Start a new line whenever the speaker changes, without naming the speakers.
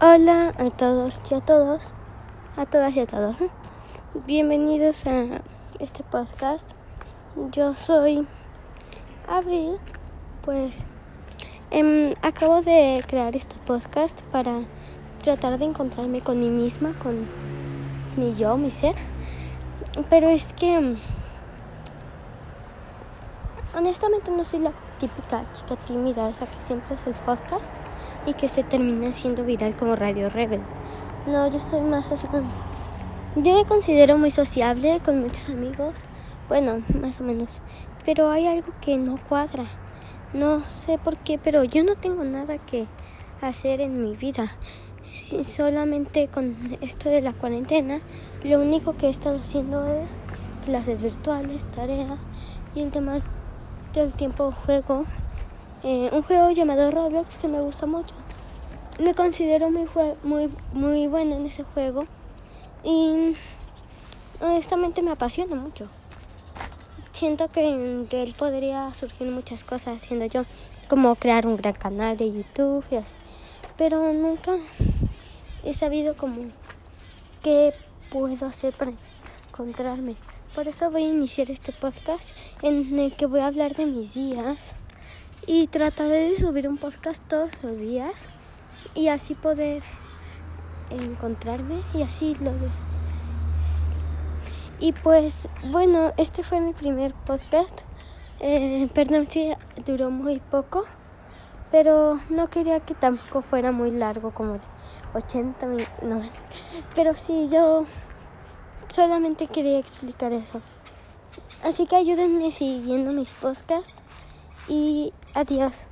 Hola a todos y a todos, a todas y a todos. Bienvenidos a este podcast. Yo soy Abril, pues em, acabo de crear este podcast para tratar de encontrarme con mí misma, con mi yo, mi ser. Pero es que honestamente no soy la típica chica tímida, esa que siempre es el podcast y que se termina siendo viral como Radio Rebel. No, yo soy más así como... Yo me considero muy sociable con muchos amigos, bueno, más o menos, pero hay algo que no cuadra. No sé por qué, pero yo no tengo nada que hacer en mi vida. solamente con esto de la cuarentena, lo único que he estado haciendo es clases virtuales, tareas y el demás del tiempo juego eh, un juego llamado Roblox que me gusta mucho. Me considero muy, muy, muy buena en ese juego y honestamente me apasiona mucho. Siento que de él podría surgir muchas cosas haciendo yo, como crear un gran canal de YouTube y así. Pero nunca he sabido como qué puedo hacer para encontrarme. Por eso voy a iniciar este podcast en el que voy a hablar de mis días y trataré de subir un podcast todos los días y así poder encontrarme y así lo de. Y pues bueno este fue mi primer podcast. Eh, perdón si duró muy poco pero no quería que tampoco fuera muy largo como de 80 minutos no. Pero sí yo solamente quería explicar eso así que ayúdenme siguiendo mis podcasts y adiós.